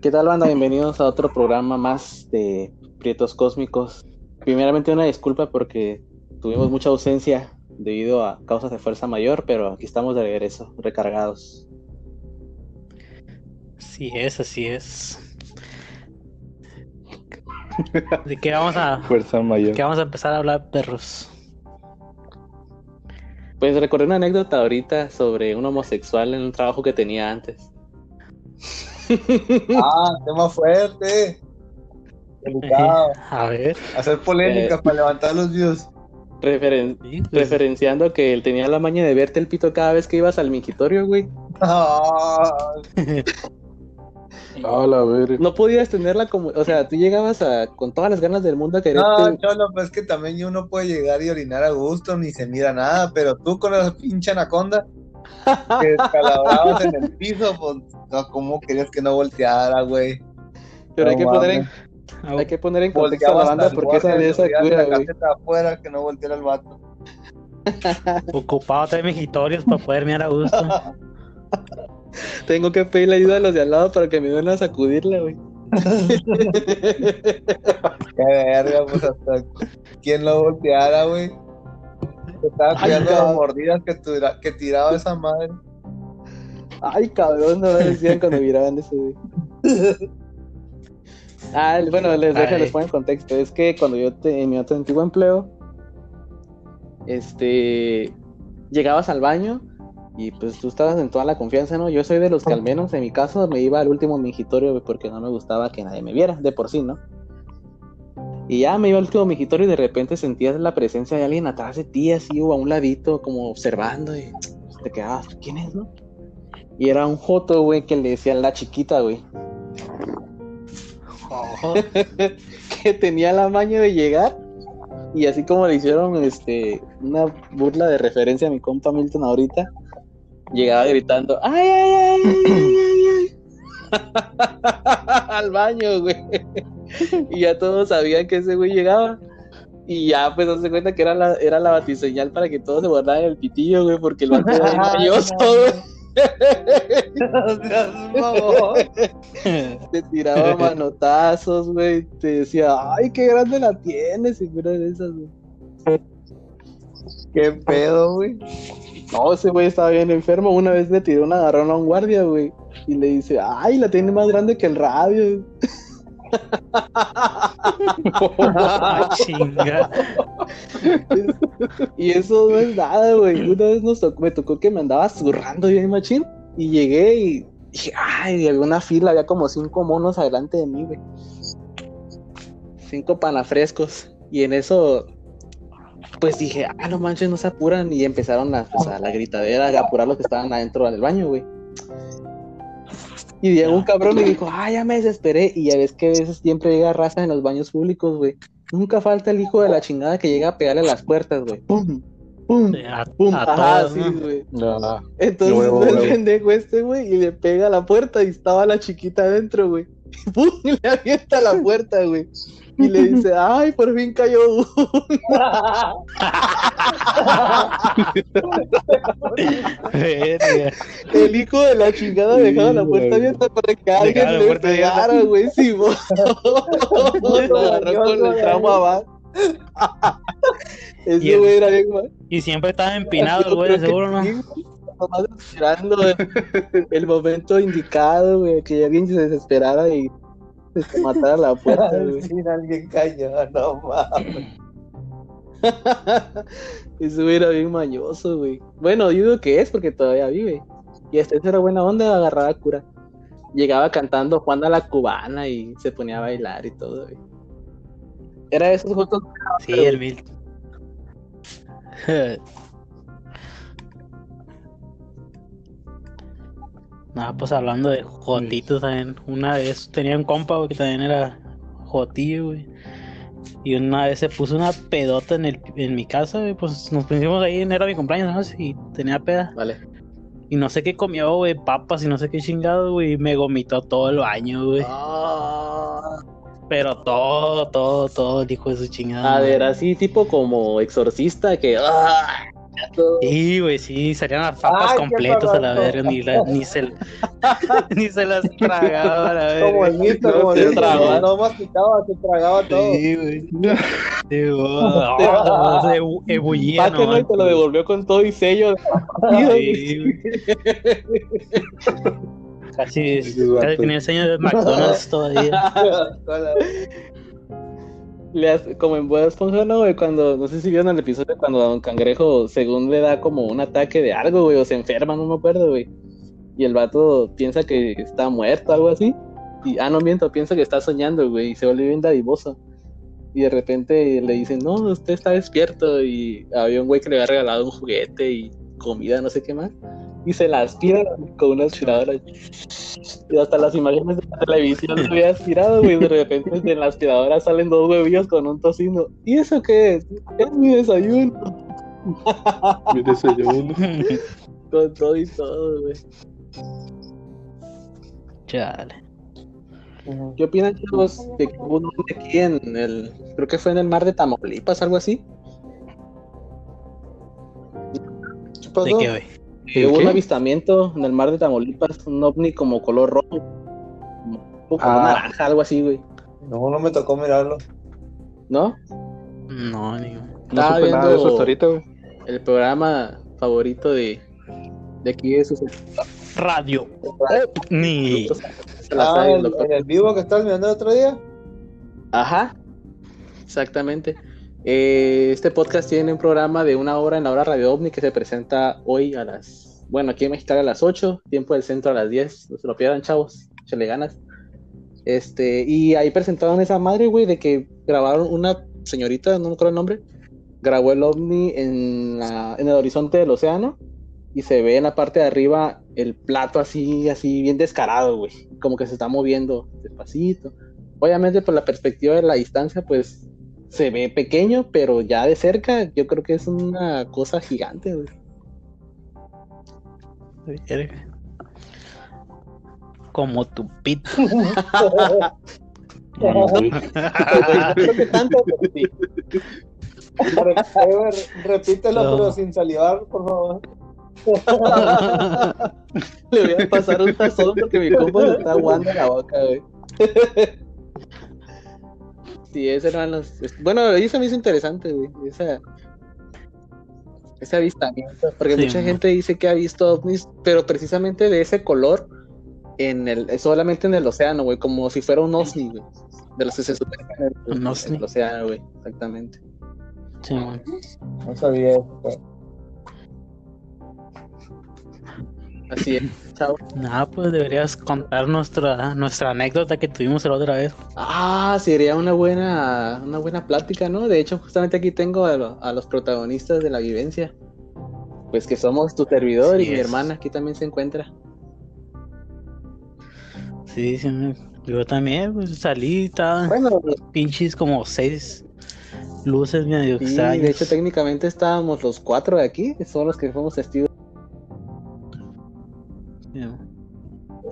¿Qué tal, banda? Bienvenidos a otro programa más de Prietos Cósmicos. Primeramente, una disculpa porque tuvimos mucha ausencia debido a causas de fuerza mayor, pero aquí estamos de regreso, recargados. Así es, así es. ¿De qué vamos a, Fuerza mayor. qué vamos a empezar a hablar, perros? Pues recordé una anécdota ahorita sobre un homosexual en un trabajo que tenía antes. Ah, tema fuerte. Delicado. A ver. Hacer polémica Eh. para levantar los views. Referen- sí, pues, referenciando que él tenía la maña de verte el pito cada vez que ibas al mingitorio, güey. Ah, A la verga. No podías tenerla como, o sea, tú llegabas a, con todas las ganas del mundo a quererte. no, cholo, pues es que también uno puede llegar y orinar a gusto, ni se mira nada, pero tú con esa pinche anaconda que descalabrabas en el piso, pues, no, ¿cómo querías que no volteara, güey? pero hay que no poner en, hay que poner en contexto a la banda porque esa de esa cura, güey. afuera que no volteara el vato. ocupado tres mijitorios para poder mirar a gusto. Tengo que pedirle ayuda a los de al lado para que me den a sacudirla, güey. Qué verga, pues hasta quién lo volteara, güey. Se Estaba cuidando las mordidas que, tira- que tiraba esa madre. Ay, cabrón, no me decían cuando miraban güey. Ah, bueno, les dejo, Ay. les pongo en contexto. Es que cuando yo te- en mi otro antiguo empleo, este, llegabas al baño y pues tú estabas en toda la confianza, ¿no? Yo soy de los que al menos en mi caso me iba al último mingitorio porque no me gustaba que nadie me viera, de por sí, ¿no? Y ya me iba al último mingitorio y de repente sentías la presencia de alguien atrás de ti, así o a un ladito, como observando y te quedabas, ¿quién es, no? Y era un joto, güey, que le decían la chiquita, güey. Que tenía la maña de llegar y así como le hicieron este una burla de referencia a mi compa Milton ahorita llegaba gritando ay ay ay, ay, ay, ay". al baño güey y ya todos sabían que ese güey llegaba y ya pues se cuenta que era la era la batiseñal para que todos se guardaran el pitillo güey porque el vato era bien mañoso, güey te tiraba manotazos, güey, te decía, ay, qué grande la tienes, y fuera de esas, güey. Qué pedo, güey. No, ese güey estaba bien enfermo, una vez le tiró un agarrón a un guardia, güey, y le dice, ay, la tiene más grande que el radio. Ah, chinga. y eso no es nada, güey, una vez nos tocó, me tocó que me andaba zurrando bien machín, y llegué y dije, ay, había una fila, había como cinco monos adelante de mí, güey. Cinco panafrescos, y en eso pues dije, ah, no manches, no se apuran. Y empezaron a, pues, a la gritadera, a apurar los que estaban adentro del baño, güey. Y llegó un cabrón y dijo, ah, ya me desesperé. Y ya ves que a veces siempre llega raza en los baños públicos, güey. Nunca falta el hijo de la chingada que llega a pegarle a las puertas, güey. ¡Pum! ¡Pum! A, ¡Pum! a Ajá, todos, sí, ¿no? güey. No, Entonces Huevo, el pendejo este, güey, y le pega a la puerta y estaba la chiquita adentro, güey. ¡Pum! Y le avienta la puerta, güey. Y le dice, ay, por fin cayó uno. El hijo de la chingada Sí, dejaba la puerta güey. abierta para que Dejaba alguien le pegara, güey. Sí, vos. Lo agarró con el trauma va. Y Ese güey era bien. Y siempre estaba empinado el güey, seguro, ¿no? Nomás esperando el, el momento indicado, güey, que alguien se desesperara y se matara la puerta, güey. Sin alguien cayó, no mames. Güey era bien mañoso, güey. Bueno, yo digo que es porque todavía vive. Y eso era buena onda, agarraba cura. Llegaba cantando Juan a la cubana y se ponía a bailar y todo, güey. Era de esos jotos. Sí, el Milton. No, pues hablando de jotitos también. Una vez tenía un compa, güey, que también era jotillo, güey. Y una vez se puso una pedota en, el, en mi casa, güey. Pues nos pusimos ahí, era mi cumpleaños, ¿no? Y tenía peda. Vale. Y no sé qué comió, güey, papas y no sé qué chingado, güey. Y me vomitó todo el baño, güey. Ah, Pero todo, todo, todo el hijo de su chingada. a ver, así tipo como exorcista que. ah, Sí, güey, sí, salían las papas completas a la verga, ni, la- ni, se, ni se las tragaba a la Como verga. el mito, No, como el mito, no masticaba, se tragaba todo. Sí, güey. Sí, güey. Oh, se ebu- ebullía, Páquenlo y no, te lo devolvió con todo y sello. Sí, güey. Casi, casi tenía señas de McDonald's todavía. Le hace- como en Bob Esponja, ¿no, güey? Cuando, no sé si vieron el episodio cuando a Don Cangrejo, según le da como un ataque de algo, güey, o se enferma, no me acuerdo, güey. Y el vato piensa que está muerto, algo así. Y, ah, no miento, piensa que está soñando, güey, y se vuelve bien dadivoso. Y de repente le dicen, no, usted está despierto. Y había un güey que le había regalado un juguete y comida, no sé qué más. Y se la aspira con una aspiradora. Y hasta las imágenes de la televisión se había aspirado, güey. De repente de la aspiradora salen dos huevillos con un tocino. ¿Y eso qué es? Es mi desayuno. Mi desayuno. Con todo y todo, güey. Chale. ¿Qué opinan, chicos, de que hubo un hombre aquí en el. Creo que fue en el mar de Tamaulipas, algo así? ¿Qué pasó? ¿De qué, güey? Hubo un ¿Qué? avistamiento en el mar de Tamaulipas, un ovni como color rojo. Como, Ah. naranja, algo así, güey. No, no me tocó mirarlo. ¿No? No, ni. No Estaba supe nada de eso viendo- hasta ahorita, güey. El programa favorito de, de aquí de sus. Radio. Ni. Ah, el el vivo que estabas mirando el otro día. Ajá, exactamente. Eh, este podcast tiene un programa de una hora en la hora Radio OVNI que se presenta hoy a las, bueno, aquí en Mexicali a las 8, tiempo del centro a las 10, no se lo pierdan, chavos, le ganas. Este, y ahí presentaron esa madre, güey, de que grabaron una señorita, no me acuerdo el nombre, grabó el OVNI en, la- en el horizonte del océano y se ve en la parte de arriba el plato así, así bien descarado, güey, como que se está moviendo despacito. Obviamente por la perspectiva de la distancia, pues se ve pequeño, pero ya de cerca yo creo que es una cosa gigante, güey. Como tu pito. Creo que tanto, pero sí. Re- Repítelo, No. pero sin salivar, por favor. Le voy a pasar un tazón porque mi compa se está aguando la boca, güey. Sí, ese eran los... Bueno, ahí se me hizo interesante, güey. Esa... Ese avistamiento. Porque Sí, mucha gente dice que ha visto ovnis, pero precisamente de ese color en el, solamente en el océano, güey. Como si fuera un ovni, güey. De los que se supone que en el, ovni. el océano, güey. Exactamente. Sí, man. No sabía eso. Así es. Chao. Nada, pues deberías contar nuestra, nuestra anécdota que tuvimos la otra vez. Ah, sería una buena, una buena plática, ¿no? De hecho, justamente aquí tengo a, lo- a los protagonistas de la vivencia. Pues que somos tu servidor y mi hermana aquí también se encuentra. Sí, sí. Yo también, pues salí, estaban Bueno, pinches como seis luces medio sí, extrañas. de hecho técnicamente estábamos los cuatro de aquí, son los que fuimos testigos.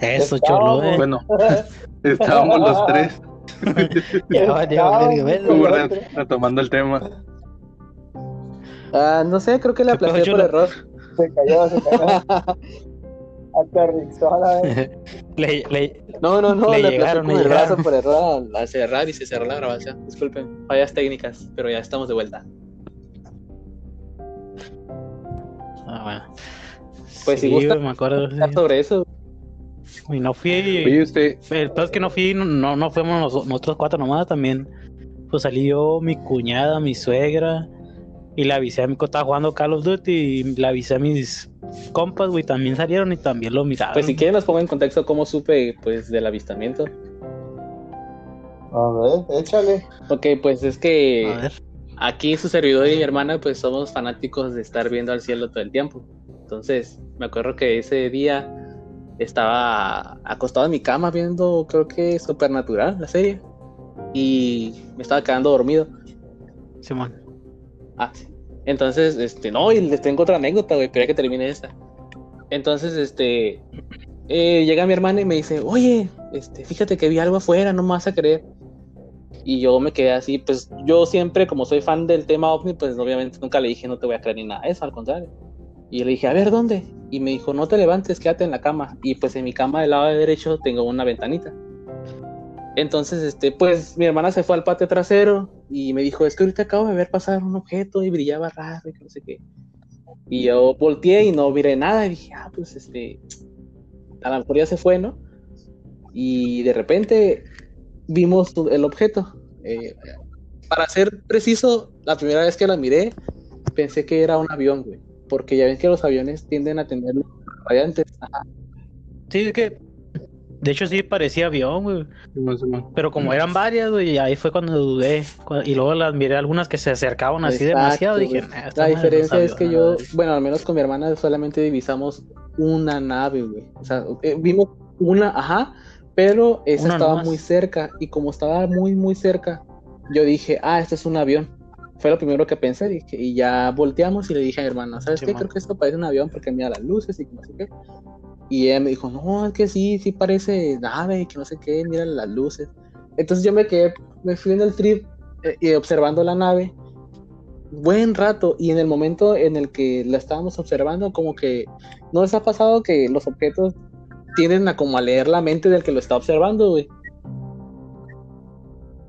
Eso, cholo, eh. Bueno, estábamos los tres como re- retomando el tema. Ah, no sé, creo que le ¿Qué pasó, aplacé por error. Se cayó, se cayó. Aterrizó a la vez. Le, le, No, no, no, Le llegaron, el brazo llegaron. por error al, cerrar y se cerró la grabación. Disculpen, fallas técnicas, pero ya estamos de vuelta. ah, bueno. Pues, si Sí, gusta- güey, me acuerdo. sí. Sobre eso. Y no fui. Oye, usted, El peor es que no fui, no, no, fuimos nos- nosotros cuatro nomás también. Pues salí yo, mi cuñada, mi suegra. Y le avisé a mi estaba jugando Call of Duty y le avisé a mis compas, güey, también salieron y también lo miraron. Pues si quieren nos pongo en contexto cómo supe pues del avistamiento. A ver, échale. Ok, pues es que A ver. aquí su servidor y mi hermana pues somos fanáticos de estar viendo al cielo todo el tiempo. Entonces, me acuerdo que ese día estaba acostado en mi cama viendo, creo que Supernatural, la serie. Y me estaba quedando dormido. Simón. Ah, sí. Entonces, este, no, y les tengo otra anécdota, güey, pero ya que termine esta. Entonces, este, eh, llega mi hermana y me dice, oye, este, fíjate que vi algo afuera, no me vas a creer. Y yo me quedé así, pues yo siempre, como soy fan del tema ovni, pues obviamente nunca le dije no te voy a creer ni nada de eso, al contrario. Y le dije, a ver, ¿dónde? Y me dijo, no te levantes, quédate en la cama. Y pues en mi cama del lado derecho tengo una ventanita. Entonces, este, pues mi hermana se fue al patio trasero y me dijo, es que ahorita acabo de ver pasar un objeto y brillaba raro y no sé qué. Y yo volteé y no miré nada y dije, ah, pues este, a lo mejor ya se fue, ¿no? Y de repente vimos el objeto. Eh, para ser preciso, la primera vez que la miré, pensé que era un avión, güey. Porque ya ven que los aviones tienden a tener radiantes. Ajá. Sí, es que. De hecho, sí parecía avión, güey. Pero como eran varias, güey, y ahí fue cuando dudé. Y luego las miré algunas que se acercaban así demasiado. Dije, güey. "Nah, esta La diferencia es que a yo, ver". bueno, al menos con mi hermana solamente divisamos una nave, güey. O sea, eh, vimos una, ajá, pero esa Una estaba nomás. muy cerca y como estaba muy, muy cerca, yo dije, ah, este es un avión. Fue lo primero que pensé, dije, y ya volteamos y le dije a mi hermana, ¿sabes qué? Creo que esto parece un avión porque mira las luces y no sé qué. Y ella me dijo, no, es que sí, sí parece nave, que no sé qué, mira las luces. Entonces yo me quedé, me fui en el trip eh, y observando la nave buen rato y en el momento en el que la estábamos observando como que no les ha pasado que los objetos tienden a como a leer la mente del que lo está observando, güey.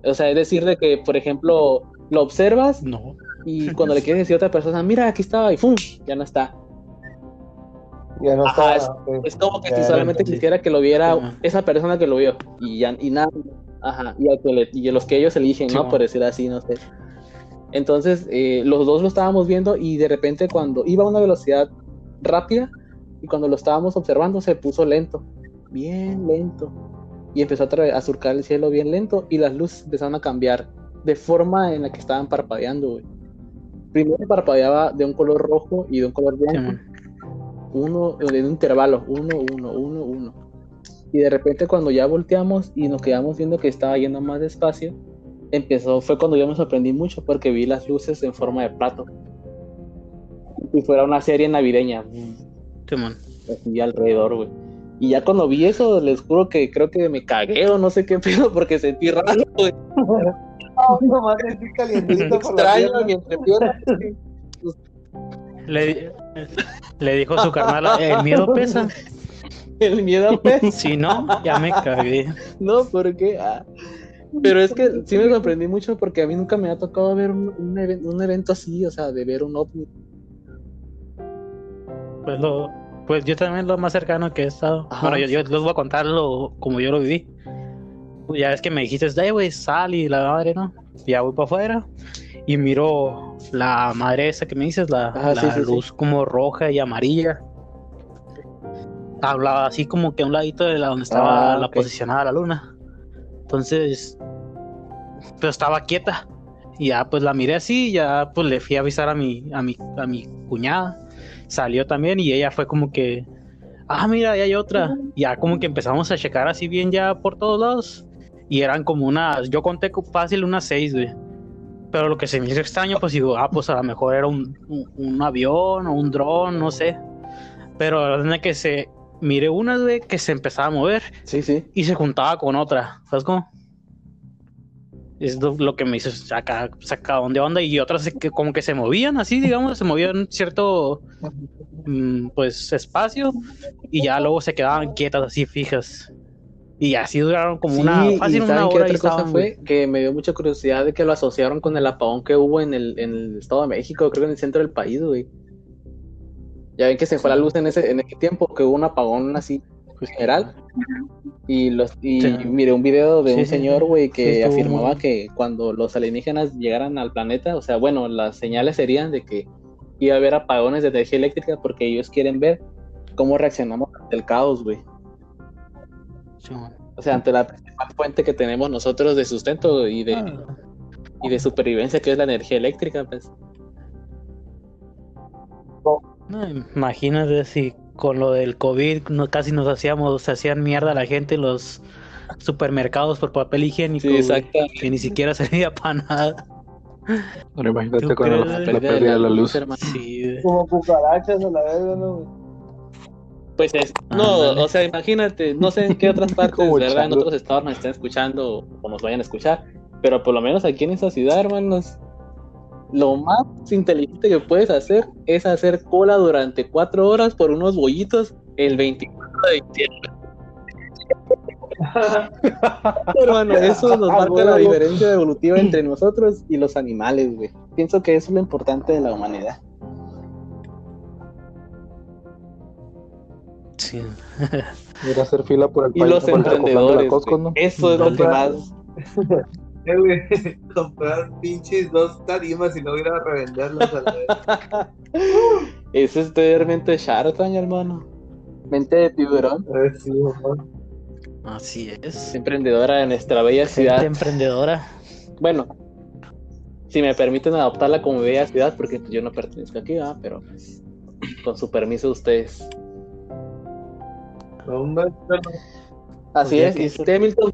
O sea, es decir de que, por ejemplo, lo observas No. y cuando le quieres decir a otra persona, mira, aquí estaba y ¡fum! ya no está. Ya no Ajá, está. Es como que Ya, si solamente entendí. quisiera que lo viera esa persona que lo vio y ya y nada. Ajá, y, al que le- y a los que ellos eligen, Sí, ¿no? man. Por decir así, no sé. Entonces, eh, los dos lo estábamos viendo y de repente cuando iba a una velocidad rápida y cuando lo estábamos observando se puso lento, bien lento. Y empezó a, a surcar el cielo bien lento y las luces empezaron a cambiar de forma en la que estaban parpadeando, güey. Primero parpadeaba de un color rojo y de un color blanco uno en un intervalo, uno, uno, uno, uno. Y de repente cuando ya volteamos y nos quedamos viendo que estaba yendo más despacio, empezó, fue cuando yo me sorprendí mucho porque vi las luces en forma de plato. Y fuera una serie navideña, así alrededor, güey. Y ya cuando vi eso, les juro que creo que me cagué o no sé qué pedo porque sentí raro, güey. Nomás sentí calientito por la Extraño pierna. mi entrepierna. Le, le dijo su carnal, el miedo pesa. El miedo, pues. Si no, ya me cagué. No, porque. Ah. Pero es que sí me sorprendí mucho porque a mí nunca me ha tocado ver un, un un evento así, o sea, de ver un ovni. Pues, lo, pues yo también lo más cercano que he estado. Ajá. Bueno, yo, yo les voy a contar lo, como yo lo viví. Pues Ya es que me dijiste, "Ay, güey, sal y la madre, ¿no? Ya voy para afuera y miro la madre esa que me dices, la, Ajá, la sí, sí, sí. luz como roja y amarilla. Hablaba así como que a un ladito de la donde estaba Ah, la posicionada la luna. Entonces, pues estaba quieta. Y ya pues la miré así, ya pues le fui a avisar a mi, a mi, a mi cuñada. Salió también y ella fue como que, ah, mira, ahí hay otra. Ya como que empezamos a checar así bien ya por todos lados. Y eran como unas, yo conté co- fácil unas seis, güey. Pero lo que se me hizo extraño, pues digo, ah, pues a lo mejor era un, un, un avión o un dron, no sé. Pero la verdad es que se, miré una, güey, que se empezaba a mover Sí, sí. y se juntaba con otra, ¿sabes cómo? Es lo, que me hizo sacar, sacaban de onda y otras que como que se movían así, digamos, se movían cierto mm, pues espacio y ya luego se quedaban quietas así fijas. Y así duraron como Sí, una y fácil una ¿saben qué hora y otra cosa estaban, fue que me dio mucha curiosidad de que lo asociaron con el apagón que hubo en el, en el Estado de México, creo que en el centro del país, güey. Ya ven que se fue la luz en ese, en ese tiempo, que hubo un apagón así pues, general. Y los y Sí. miré un video de Sí, un sí, señor, güey, que afirmaba que cuando los alienígenas llegaran al planeta, o sea, bueno, las señales serían de que iba a haber apagones de energía eléctrica porque ellos quieren ver cómo reaccionamos ante el caos, güey. O sea, ante la principal fuente que tenemos nosotros de sustento y de, Ah, y de supervivencia, que es la energía eléctrica, pues. no, imagínate si con lo del COVID no, casi nos hacíamos, se hacían mierda a la gente en los supermercados por papel higiénico, Sí, exactamente. que ni siquiera servía para nada. Ahora imagínate ¿Tú con la, la pérdida de la luz. hermano. Sí, güey. Como cucarachas a la vez, ¿no? Pues es, no, o sea, imagínate, no sé en qué otras partes, ¿verdad? En otros estados nos estén escuchando o nos vayan a escuchar, Pero por lo menos aquí en esa ciudad, hermanos, lo más inteligente que puedes hacer es hacer cola durante cuatro horas por unos bollitos el 24 de diciembre. Hermano, eso nos marca la diferencia evolutiva entre nosotros y los animales, güey. Pienso que eso es lo importante de la humanidad. Sí. Ir a hacer fila por el Y país, los emprendedores, Costco. ¿no? Eso es lo que más... Eh, comprar pinches dos tarimas y luego ir a revenderlas a la vez. Eso es tener mente de Shark Tank, hermano. Mente de tiburón. Sí. Así es. Emprendedora de nuestra bella Gente ciudad. emprendedora. Bueno, si me permiten adoptarla como bella ciudad, porque yo no pertenezco aquí, ¿verdad? Pero pues, con su permiso de ustedes. No, hombre, pero Así Pues es. que- ¿Y usted, Milton?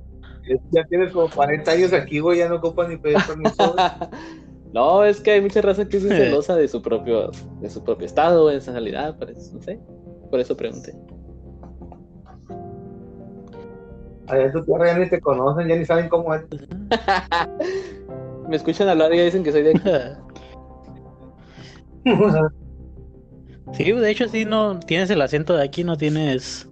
ya tienes como 40 años aquí, güey, ya no ocupas ni pedir permiso. no, es que hay mucha raza que es celosa de su propio, de su propio estado, de esa realidad, por eso, no sé. Por eso pregunté. Allá en tu tierra ya ni te conocen, ya ni saben cómo es. Me escuchan hablar y ya dicen que soy de aquí. Sí, de hecho sí, no tienes el acento de aquí, no tienes,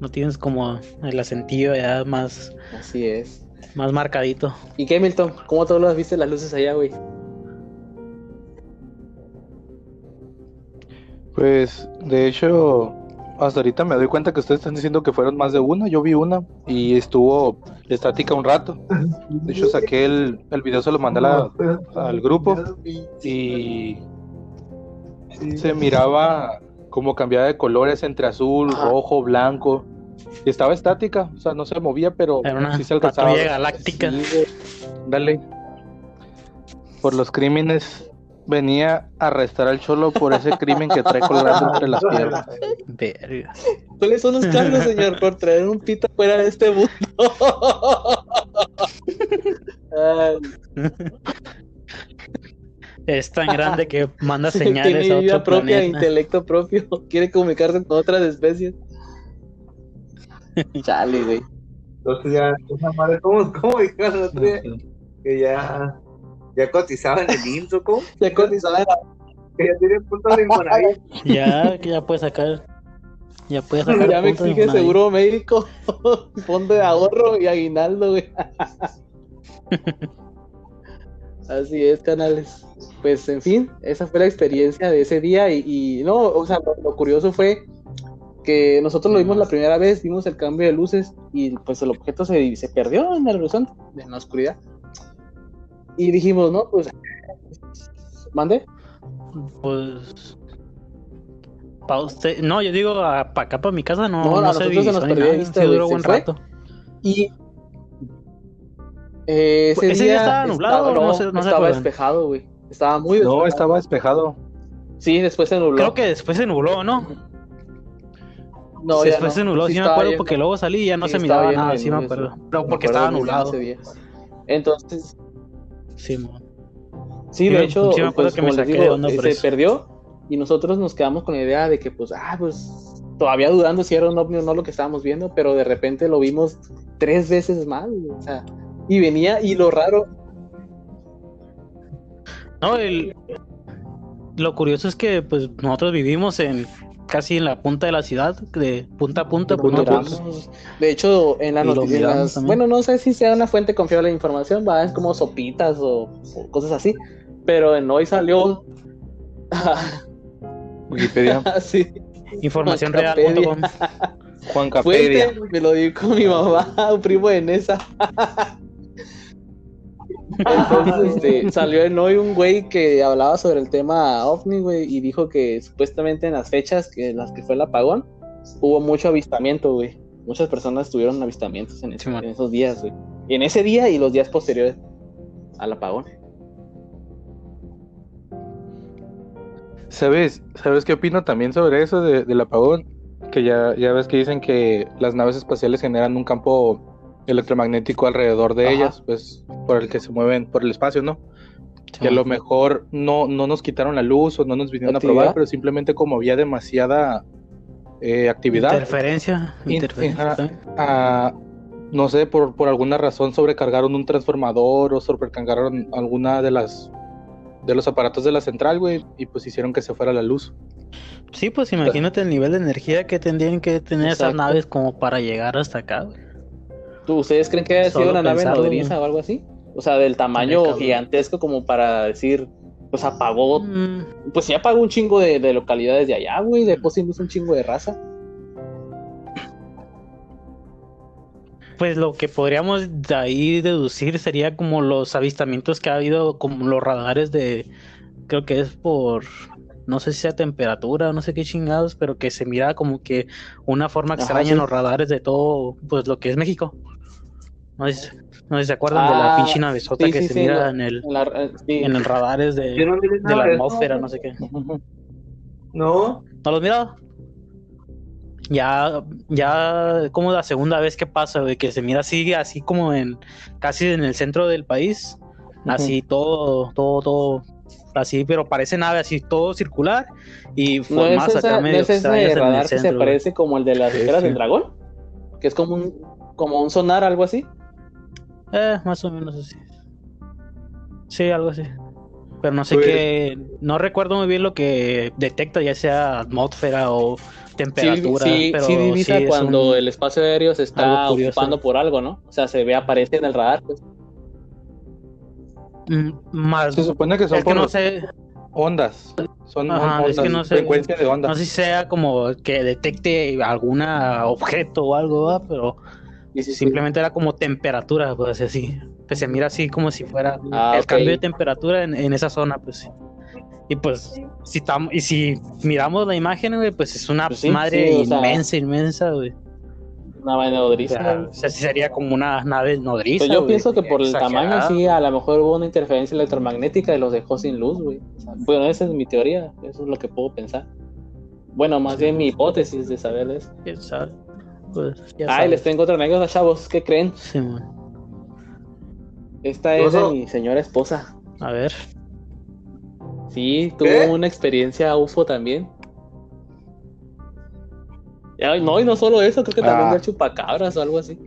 no tienes como el acentillo ya más, Así es. más marcadito. ¿Y qué, Milton? ¿Cómo todos los viste las luces allá, güey? Pues, de hecho, hasta ahorita me doy cuenta que ustedes están diciendo que fueron más de una. Yo vi una y estuvo estática un rato. De hecho, saqué el, el video, se lo mandé la- al grupo y se miraba como cambiaba de colores entre azul, Ajá. rojo, blanco. Y estaba estática, o sea, no se movía, pero Era una sí se alcanzaba. galáctica. Sí. Dale. Por los crímenes. Venía a arrestar al cholo por ese crimen que trae colgando entre las piernas. Verga. ¿Cuáles son los cargos, señor, por traer un pito fuera de este mundo? Es tan grande que manda tiene señales a vida otro propia, planeta. intelecto propio, quiere comunicarse con otras especies. Chale, güey. Entonces ya, esa madre, ¿cómo, cómo dijeron el otro día? Que ya, ya cotizaba en el IMSS, ¿o cómo? Ya cotizaba en la- Que ya tiene puntos de Infonavit. Ya, que ya puedes sacar. Ya puedes sacar. Ya me exige seguro médico, fondo de ahorro y aguinaldo, güey. Así es, canales. Pues, en fin, esa fue la experiencia de ese día y, y no, o sea, lo, lo curioso fue que nosotros lo vimos la primera vez, vimos el cambio de luces y pues el objeto se, se perdió en el horizonte, en la oscuridad. Y dijimos, no, pues, mande. Pues. Pa' usted. No, yo digo, para acá, para mi casa, no, No, a no, se nosotros se nos perdió nada, vista, güey, duró se buen fue. rato. Y eh, ese, ¿Ese día estaba nublado no no, se- no se estaba acuerdan? despejado, güey. Estaba muy No, despejado. estaba despejado. Sí, después se nubló. Creo que después se nubló, ¿no? no, después no. se nubló, sí, me estaba acuerdo, porque luego salí y ya no Sí, se miraba nada, sí me acuerdo. Pero Me porque acuerdo estaba nublado. ese día. Entonces, Sí, mo. sí, Sí, de me- hecho, sí me acuerdo pues, que me saqué digo, de onda eh, por se eso. perdió y nosotros nos quedamos con la idea de que, pues, ah, pues, todavía dudando si era un ovni o no lo que estábamos viendo, pero de repente lo vimos tres veces más, o sea, y venía, y lo raro, No, el... lo curioso es que pues nosotros vivimos en casi en la punta de la ciudad, de punta a punta, no, miramos. pues, De hecho, en la noticia, bueno, no sé si sea una fuente confiable de información, va, es como sopitas o, o cosas así, pero en hoy salió Wikipedia. así, información real.com. Juan Capedia. fuente, me lo dijo mi mamá, un primo de Nesa. Entonces, este, salió en hoy un güey que hablaba sobre el tema ovni, güey, y dijo que supuestamente en las fechas que en las que fue el apagón hubo mucho avistamiento, güey. Muchas personas tuvieron avistamientos en, ese- Sí, man. en esos días, güey. Y en ese día y los días posteriores al apagón. ¿Sabes? ¿Sabes qué opino también sobre eso de- del apagón? Que ya, ya ves que dicen que las naves espaciales generan un campo electromagnético alrededor de Ajá. ellas, pues por el que se mueven por el espacio, ¿no? que a lo mejor no, no nos quitaron la luz o no nos vinieron a probar, pero simplemente como había demasiada eh, actividad, Interferencia, In- interferencia. no sé, por, por alguna razón sobrecargaron un transformador o sobrecargaron alguna de las de los aparatos de la central, güey, y pues hicieron que se fuera la luz. Sí, pues imagínate el nivel de energía que tendrían que tener esas naves como para llegar hasta acá, güey. ¿Tú, ¿Ustedes creen que haya sido una nave nodriza o algo así? O sea, del tamaño gigantesco como para decir, pues apagó, Mm, pues sí apagó un chingo de, de localidades de allá, güey, dejó sin luz un chingo de raza. Pues lo que podríamos de ahí deducir sería como los avistamientos que ha habido, como los radares de, creo que es por, no sé si sea temperatura o no sé qué chingados, pero que se mira como que una forma Ajá, extraña sí. en los radares de todo, pues lo que es México. No sé, si- no sé si se acuerdan de la Ah, pinche navezota sí, que sí, se mira en el, la- eh, en radares de, no de la de atmósfera, no sé qué. No, ¿No lo has mirado? Ya, ya como la segunda vez que pasa, güey, que se mira así, así como en, casi en el centro del país, así todo, todo, todo, así, pero parece nave así, todo circular y No es, formas acá no es ese extrañas en el radar que se parece como el de las esferas sí. del dragón, que es como un, como un sonar, algo así. Eh, más o menos así. Sí, algo así. Pero no sé Pues- qué, no recuerdo muy bien lo que detecta, ya sea atmósfera o temperatura, sí, sí, pero sí divisa cuando un- el espacio aéreo se está ocupando por algo, ¿no? O sea, se ve, aparece en el radar. Pues. Más, Se supone que son es que por no sé, ondas. Son Ajá, on- es ondas, que no sé. frecuencia de No ondas. sé si sea como que detecte algún objeto o algo, ¿verdad? pero Y sí, sí. simplemente era como temperatura, pues así. Pues se mira así como si fuera Ah, el cambio de temperatura en, en esa zona, pues. Y pues, si tam- y si miramos la imagen, güey, pues es una Pues madre sea, inmensa, inmensa, güey. Una vaina O nodriza. sea, o sea, sí sería como una nave nodriza. Pues yo güey, pienso que por el tamaño, sí, a lo mejor hubo una interferencia electromagnética y los dejó sin luz, güey. O sea, bueno, esa es mi teoría, eso es lo que puedo pensar. Bueno, más bien mi hipótesis de saber eso. ¿Quién sabe? Pues, ya Ay, sabes. les tengo otra anécdota, chavos. ¿Qué creen? Sí, man. Esta ¿Qué es de mi señora esposa. A ver. Sí, tuvo ¿Qué? una experiencia UFO también. No, y no solo eso, creo que también Ah. del chupacabras o algo así.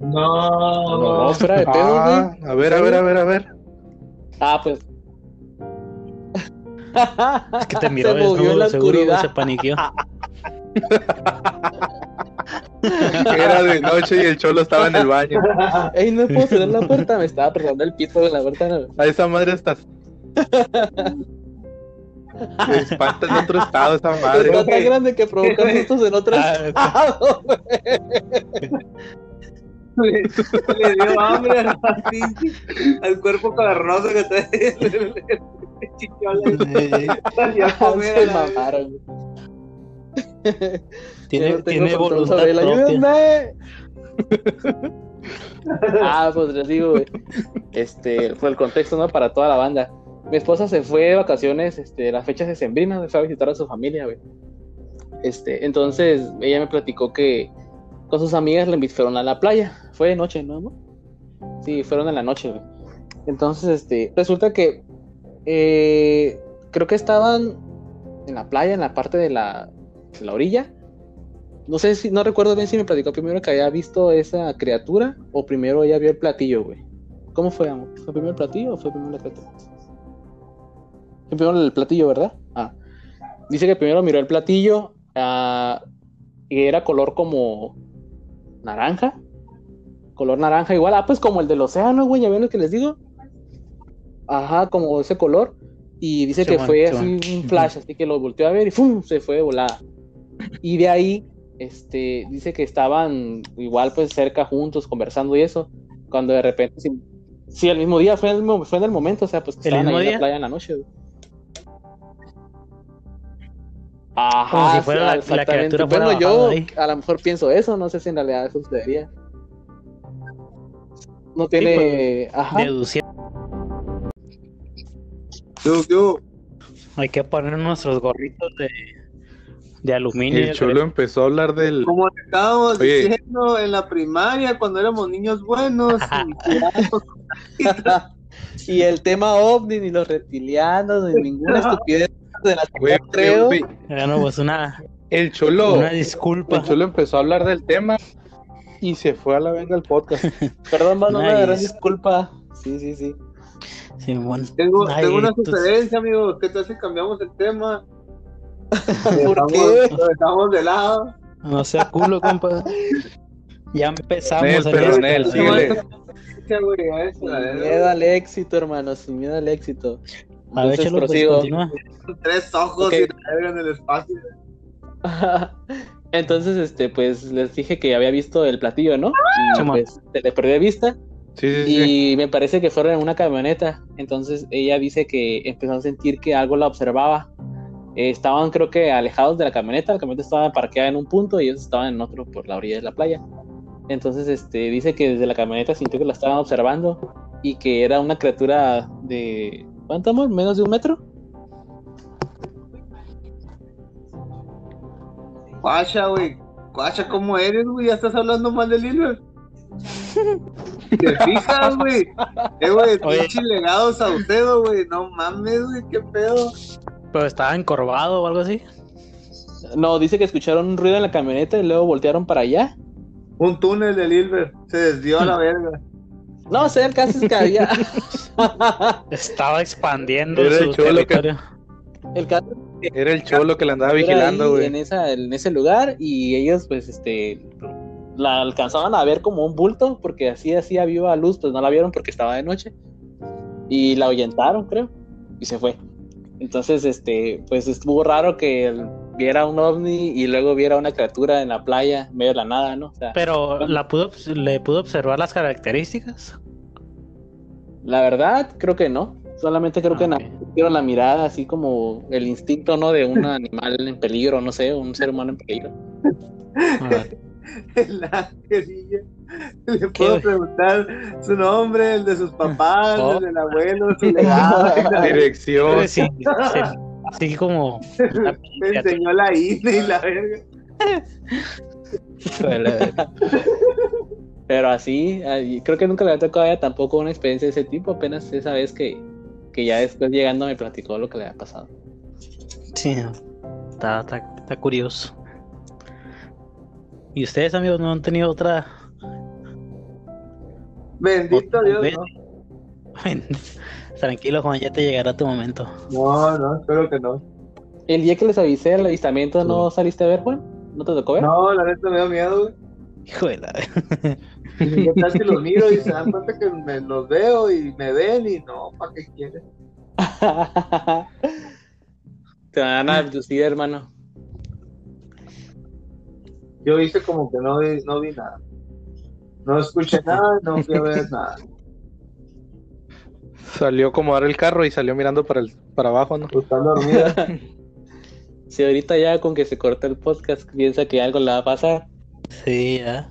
no, No, fuera de pedo, Ah, güey. a ver, a ver, a ver, a ver. Ah, pues. Es que te miró Se movió en la desnudo, seguro, oscuridad. se paniqueó. Era de noche y el cholo estaba en el baño. Ey, no puedo cerrar la puerta, me estaba apretando el pito de la puerta. no. A esa madre estás. Me espanta en otro estado esa madre. Está tan grande que provoca sustos en otro Ah, estado, le, le dio hambre al, al cuerpo cavernoso que está chichola. Salió a comer a Se la- mamaron, güey. Tiene, no tiene voluntad sobre él, propia. ¡Ayúdenme! ah, pues les digo, güey. Este, fue el contexto, ¿no? Para toda la banda. Mi esposa se fue de vacaciones, este, las fechas de sembrina, fue a visitar a su familia, güey. Este, entonces ella me platicó que con sus amigas le invitaron a la playa. Fue de noche, ¿no? Sí, fueron en la noche, güey. Entonces, este, resulta que eh, creo que estaban en la playa, en la parte de la, la orilla. No sé si, no recuerdo bien si me platicó primero que había visto esa criatura o primero ella vio el platillo, güey. ¿Cómo fue, amor? ¿Fue primero el platillo o fue primero la criatura? Primero el platillo, ¿verdad? Ah. Dice que primero miró el platillo ah, y era color como naranja. Color naranja igual. Ah, pues como el del océano, güey. ¿Ya ven lo que les digo? Ajá, como ese color. Y dice que fue sí, así un flash, así que lo volteó a ver y ¡fum! se fue de volada. Y de ahí, este, dice que estaban igual pues cerca juntos conversando y eso, cuando de repente, sí, sí, el mismo día, fue en el, fue en el momento, o sea, pues que ¿El estaban ahí en día? la playa en la noche. güey. Ajá, Como si sí, fuera la- criatura fuera Bueno, yo ahí. a lo mejor pienso eso, no sé si en realidad eso sucedería. No tiene, ajá. Deduciendo. Yo, yo, Hay que poner nuestros gorritos de, de aluminio. El cholo empezó a hablar del. como te estábamos Oye. diciendo en la primaria, cuando éramos niños buenos, y y el tema ovni, ni los reptilianos, ni ninguna estupidez de la Güey, creo. güey, Bueno, pues una, El cholo, Una disculpa. el cholo empezó a hablar del tema y se fue a la venga el podcast. Perdón, mano, una gran disculpa. Sí, sí, sí. Sí, bueno. Tengo, Ay, tengo una tú- sugerencia, amigo. ¿Qué tal si cambiamos el tema? ¿Por qué? Lo dejamos de lado. No sea culo, compa. Ya empezamos. Nel, a pero ver- Nel, Sí, síguele. Sin miedo al éxito, hermano, sin miedo al éxito. A ver, Entonces, chelo, pues continúa. Tres ojos y en el espacio. Entonces, este, pues les dije que había visto el platillo, ¿no? Y Simón. pues se le perdió de vista Sí, sí, sí. y me parece que fueron en una camioneta. Entonces ella dice que empezó a sentir que algo la observaba. Eh, estaban creo que alejados de la camioneta, la camioneta estaba parqueada en un punto y ellos estaban en otro por la orilla de la playa. Entonces, este, dice que desde la camioneta sintió que la estaban observando y que era una criatura de ¿cuánto amor? ¿Menos de un metro? Guacha, güey. Guacha, ¿cómo eres, güey? Ya estás hablando mal del Lillard. ¿Te fijas, güey? Eh, güey, pinche legado Saucedo, güey. No mames, güey, qué pedo. Pero estaba encorvado o algo así. No, dice que escucharon un ruido en la camioneta y luego voltearon para allá. Un túnel de Lilbert. Se desvió a la verga. No sé, el caso es que había. Estaba expandiendo Era el cholo que- territorio. el caso Era el cholo que la andaba era vigilando, güey. En, esa, en ese lugar y ellos pues este la alcanzaban a ver como un bulto porque así hacía viva luz, pues no la vieron porque estaba de noche y la ahuyentaron creo y se fue. Entonces este pues estuvo raro que él viera un ovni y luego viera una criatura en la playa en medio de la nada, ¿no? O sea, Pero la pudo, le pudo observar las características. la verdad creo que no. Solamente creo que Ah, na- ok. pusieron la mirada así como el instinto, ¿no? De un animal en peligro, no sé, un ser humano en peligro. Ah, La querilla. Le ¿Qué, puedo güey? preguntar su nombre, el de sus papás, Oh. el del abuelo, su legado. Dirección. Sí, sí, sí, como Me enseñó la INE y la verga. Pero así, creo que nunca le había tocado a ella tampoco una experiencia de ese tipo, apenas esa vez que, que ya después llegando me platicó lo que le había pasado. Sí, está, está, está curioso. ¿Y ustedes, amigos, no han tenido otra? Bendito Otra Dios, vez. ¿no? Tranquilo, Juan, ya te llegará tu momento. No, no, espero que no. El día que les avisé el avistamiento, ¿no saliste a ver, Juan? ¿No te tocó ver? No, la neta me da miedo, güey. Hijo de la... ¿Qué tal si los miro y se dan cuenta que me los veo y me ven y no, ¿para qué quieren? Te van a abducir, hermano. Yo hice como que no vi, no vi nada. No escuché nada, no fui a ver nada. Salió a acomodar el carro y salió mirando para, el, para abajo, ¿no? Están dormidas. Si ahorita ya con que se cortó el podcast piensa que algo le va a pasar. Sí, ya.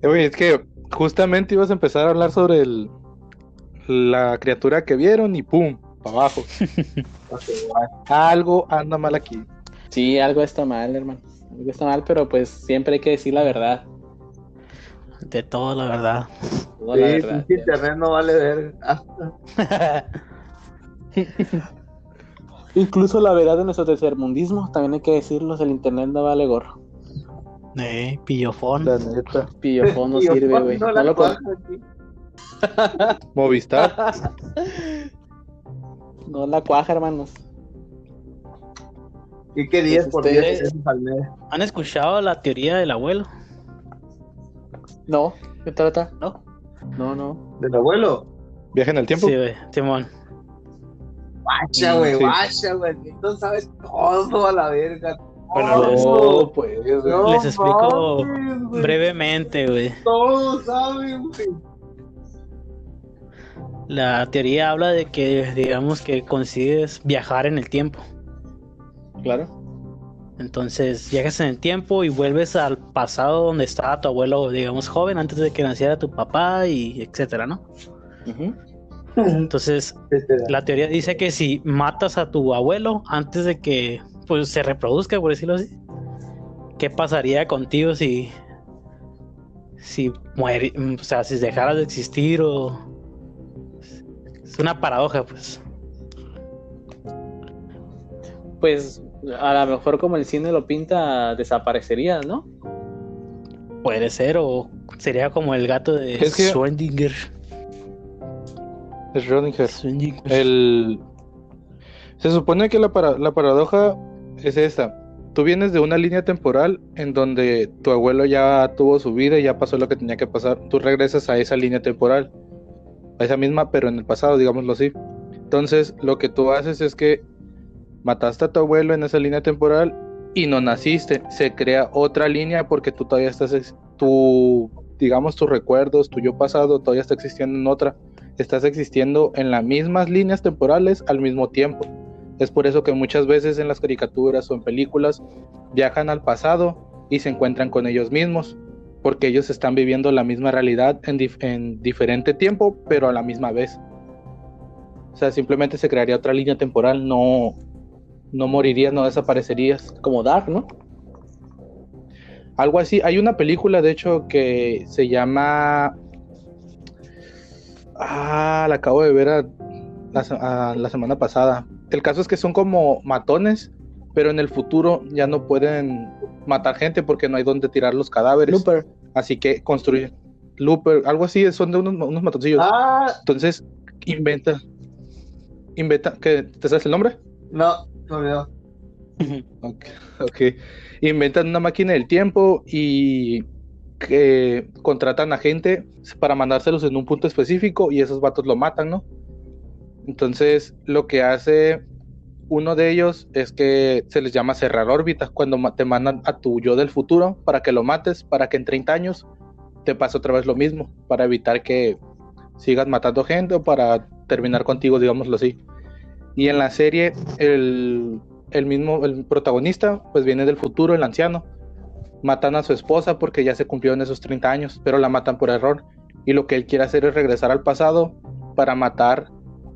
Eh, Oye, es que justamente ibas a empezar a hablar sobre el, la criatura que vieron y ¡pum! Para abajo. Algo anda mal aquí. Sí, algo está mal, hermano. Algo está mal, pero pues siempre hay que decir la verdad. De todo, la verdad. Toda la Sí, verdad. internet no vale ver. Incluso la verdad de nuestro tercermundismo, también hay que decirlo, el internet no vale gorro. eh, pillofón. La neta. Pillofón no sirve, güey. no No la lo cuaja con- aquí. Movistar. no la cuaja, hermanos. ¿Y qué días Pues por ustedes- día pesos al mes? ¿Han escuchado la teoría del abuelo? No, ¿qué trata? No. No, no. ¿Del abuelo? Viaje en el tiempo. Sí, güey, Simón. Guacha, Mm, güey, sí. guacha, güey. Entonces sabes todo a la verga. Bueno, les- todo. pues. No les explico mames. Brevemente, güey. Todos saben, güey. La teoría habla de que, digamos, que consigues viajar en el tiempo. Claro. Entonces viajas en el tiempo y vuelves al pasado donde estaba tu abuelo, digamos, joven, antes de que naciera tu papá y etcétera, ¿no? Entonces, la teoría dice que si matas a tu abuelo antes de que pues se reproduzca, por decirlo así, ¿qué pasaría contigo si si muere, o sea, si dejaras de existir o es una paradoja, pues. Pues A lo mejor como el cine lo pinta, desaparecería, ¿no? Puede ser, o sería como el gato de Es que- Schrödinger. Schrödinger. Schrödinger. El... Se supone que la, para- la paradoja es esta. Tú vienes de una línea temporal en donde tu abuelo ya tuvo su vida y ya pasó lo que tenía que pasar. Tú regresas a esa línea temporal, a esa misma, pero en el pasado, digámoslo así. Entonces, lo que tú haces es que mataste a tu abuelo en esa línea temporal y no naciste. Se crea otra línea porque tú todavía estás, ex- tu, digamos, tus recuerdos, tu yo pasado todavía está existiendo en otra estás existiendo en las mismas líneas temporales al mismo tiempo. Es por eso que muchas veces en las caricaturas o en películas viajan al pasado y se encuentran con ellos mismos, porque ellos están viviendo la misma realidad en, en diferente tiempo, pero a la misma vez. O sea, simplemente se crearía otra línea temporal, no, no morirías, no desaparecerías. Como Dark, ¿no? Algo así. Hay una película, de hecho, que se llama. Ah, la acabo de ver a- a la semana pasada. El caso es que son como matones, pero en el futuro ya no pueden matar gente porque no hay donde tirar los cadáveres. Looper. Así que construyen. Looper, algo así, son de unos, unos matoncillos. Ah, Entonces, inventa. Inventa. ¿qué, ¿Te sabes el nombre? no, no olvidó. Ok, ok. Inventan una máquina del tiempo y que contratan a gente para mandárselos en un punto específico y esos vatos lo matan, ¿no? Entonces, lo que hace uno de ellos es que se les llama cerrar órbitas cuando te mandan a tu yo del futuro para que lo mates, para que en 30 años te pase otra vez lo mismo, para evitar que sigas matando gente o para terminar contigo, digámoslo así. Y en la serie, el, el mismo, el protagonista, pues viene del futuro, el anciano. Matan a su esposa porque ya se cumplió en esos 30 años, pero la matan por error. Y lo que él quiere hacer es regresar al pasado para matar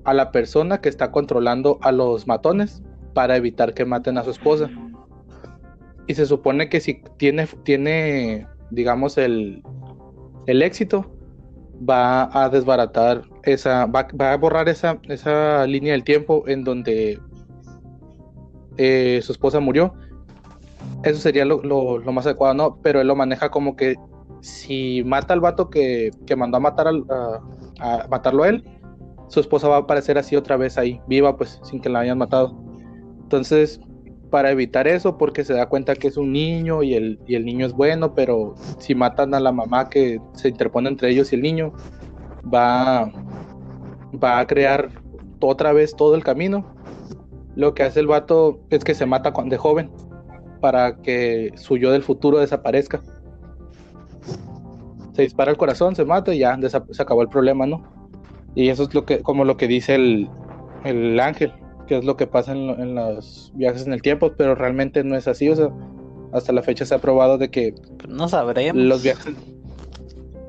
a la persona que está controlando a los matones para evitar que maten a su esposa. Y se supone que si tiene, tiene digamos, el, el éxito, va a desbaratar esa, va, va a borrar esa, esa línea del tiempo en donde eh, su esposa murió. Eso sería lo, lo- más adecuado, ¿no? Pero él lo maneja como que si mata al vato que, que mandó a matar al, a, a matarlo a él, su esposa va a aparecer así otra vez ahí, viva, pues, sin que la hayan matado. Entonces, para evitar eso, porque se da cuenta que es un niño y el, y el niño es bueno, pero si matan a la mamá que se interpone entre ellos y el niño, va, va a crear otra vez todo el camino. Lo que hace el vato es que se mata de joven para que su yo del futuro desaparezca. Se dispara el corazón, se mata y ya se acabó el problema, ¿no? Y eso es lo que, como lo que dice el, el ángel, que es lo que pasa en, en los viajes en el tiempo, pero realmente no es así, o sea, hasta la fecha se ha probado de que No sabremos. los viajes,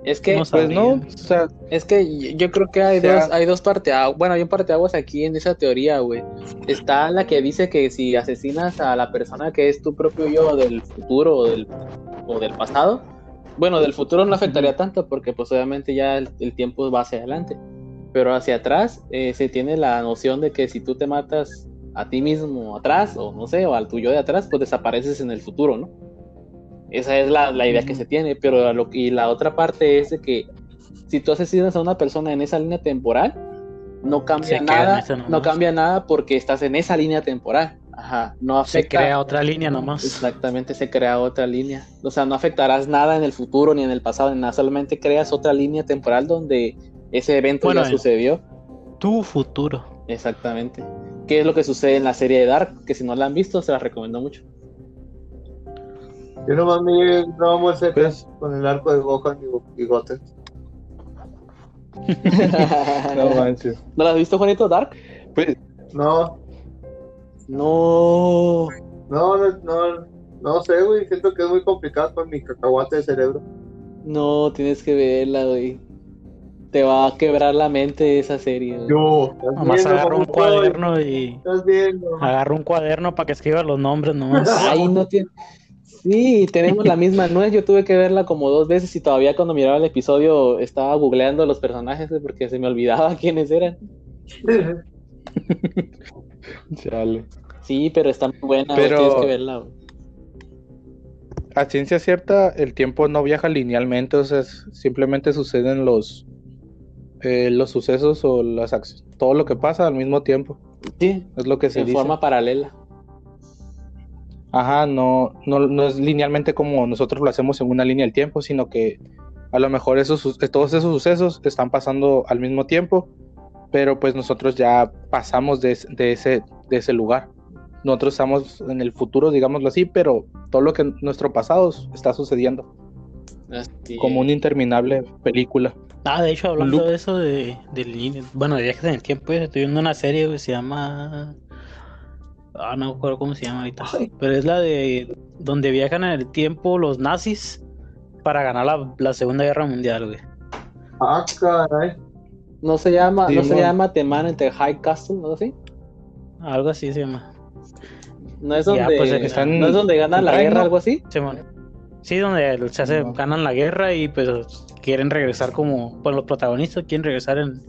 Es que, No pues no, o sea, es que yo- yo creo que hay O sea- dos, hay dos parteaguas, bueno, hay un parteaguas aquí en esa teoría, güey. Está la que dice que si asesinas a la persona que es tu propio yo del futuro o del, o del pasado, bueno, del futuro no afectaría tanto porque pues obviamente ya el, el tiempo va hacia adelante, pero hacia atrás eh, se tiene la noción de que si tú te matas a ti mismo atrás o no sé, o al tuyo de atrás, pues desapareces en el futuro, ¿no? Esa es la, la idea que se tiene, pero lo y la otra parte es de que si tú asesinas a una persona en esa línea temporal, no cambia Se nada, no cambia nada porque estás en esa línea temporal. Ajá, no Se afecta. crea otra línea nomás. Exactamente, se crea otra línea. O sea, no afectarás nada en el futuro ni en el pasado, ni nada, solamente creas otra línea temporal donde ese evento Bueno, ya sucedió. Tu futuro. Exactamente. ¿Qué es lo que sucede en la serie de Dark? Que si no la han visto, se la recomiendo mucho. Yo nomás miré Dragon Ball Z Pues- con el arco de Gohan y, Goten. no manches. ¿No la has visto, Juanito, Dark? Pues, No, No. no, no, no, no sé, güey. Siento que es muy complicado con mi cacahuate de cerebro. No, tienes que verla, güey. Te va a quebrar la mente esa serie. güey. Yo, Nomás viendo cómo un estoy, cuaderno y Estás viendo. agarra un cuaderno para que escriba los nombres nomás. Ahí no tiene. Sí, tenemos la misma nuez. Yo tuve que verla como dos veces y todavía cuando miraba el episodio estaba googleando los personajes porque se me olvidaba quiénes eran. chale. Sí, pero está muy buena, Pero- tienes que verla. A ciencia cierta, el tiempo no viaja linealmente, o sea, simplemente suceden los, eh, los sucesos o las acciones, todo lo que pasa al mismo tiempo, Sí, es lo que se en dice. forma paralela. Ajá, no, no, no es linealmente como nosotros lo hacemos en una línea del tiempo, sino que a lo mejor esos, su- todos esos sucesos están pasando al mismo tiempo, pero pues nosotros ya pasamos de, de ese, de ese lugar. Nosotros estamos en el futuro, digámoslo así, pero todo lo que nuestro pasado está sucediendo, Así como una interminable película. Ah, de hecho, hablando Loop. de eso de, bueno, de viajes en el tiempo, estoy viendo una serie que se llama. Ah, no me acuerdo cómo se llama ahorita. Pero es la de donde viajan en el tiempo los nazis para ganar la, la Segunda Guerra Mundial, güey. Ah, caray. No se llama, no se llama The Man in the High Castle, ¿no? ¿Sí? Algo así se llama. No es Ya, donde, pues, están- no es donde ganan la guerra, no. algo así. Sí, donde se hace, No. ganan la guerra y pues quieren regresar como, pues los protagonistas quieren regresar en,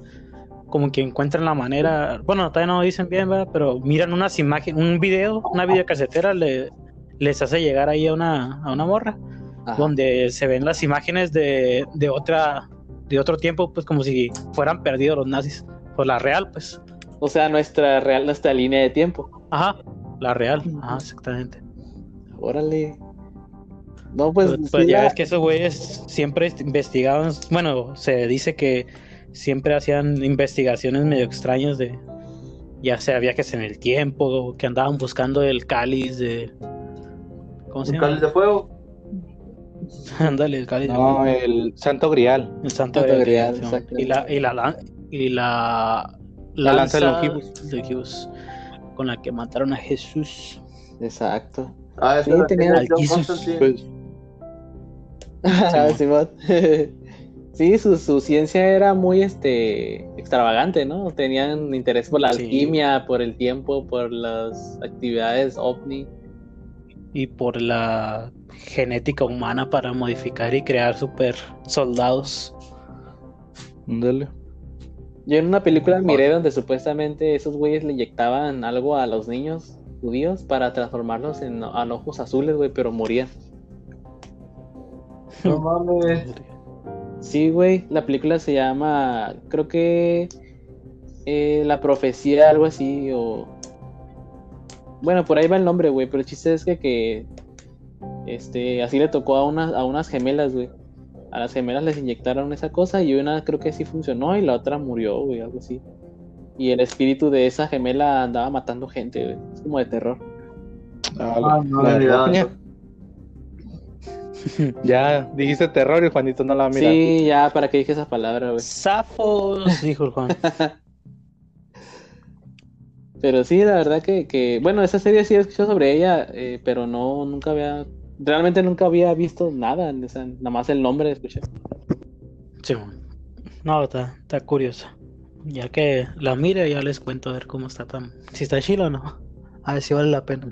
como que encuentran la manera, bueno, todavía no dicen bien, ¿verdad? Pero miran unas imágenes, un video, una videocasetera le, les hace llegar ahí a una, a una morra, Ajá. donde se ven las imágenes de, de otra, de otro tiempo, pues como si fueran perdidos los nazis, pues la real, pues, O sea, nuestra real, nuestra línea de tiempo. ajá, la real, ajá, exactamente. Órale. No, pues, Pues, pues sí ya la- ves que esos güeyes siempre investigaban, bueno, se dice que siempre hacían investigaciones medio extrañas de, ya sea viajes en el tiempo, que andaban buscando el cáliz de... ¿Cómo se Un cáliz llama? de fuego. Ándale, el cáliz No, de el Santo Grial, el Santo Santo Grial, sí, y la y la y la, La lanza de. Longibus, con la que mataron a Jesús. Exacto. Ah, Sí, tenía-. Constantine. pues, Simón. sí, su, su ciencia era muy este extravagante, ¿no? Tenían interés por la Sí. alquimia, por el tiempo, por las actividades ovni. Y por la genética humana para modificar y crear super soldados. ándale. Yo en una película miré donde supuestamente esos güeyes le inyectaban algo a los niños judíos para transformarlos en a ojos azules, güey, pero morían. No mames. Sí, güey, la película se llama, creo que eh, La Profecía, algo así, o... Bueno, por ahí va el nombre, güey, pero el chiste es que, este, así le tocó a unas, a unas gemelas, güey. A las gemelas les inyectaron esa cosa y una creo que sí funcionó y la otra murió, güey, algo así. Y el espíritu de esa gemela andaba matando gente, güey. Es como de terror. Ah, no, la verdad. Ya dijiste terror y Juanito no la va a mirar. Sí, ya, ¿para qué dije esa palabra, güey? Zafos, dijo el Juan. Pero sí, la verdad que, que bueno, esa serie sí he escuchado sobre ella, eh, pero no, nunca había, realmente nunca había visto nada, o sea, nada más el nombre escuché. Sí, no, está, está curiosa. Ya que la mire, ya les cuento a ver cómo está tan. Si está chila o no. A ver si vale la pena.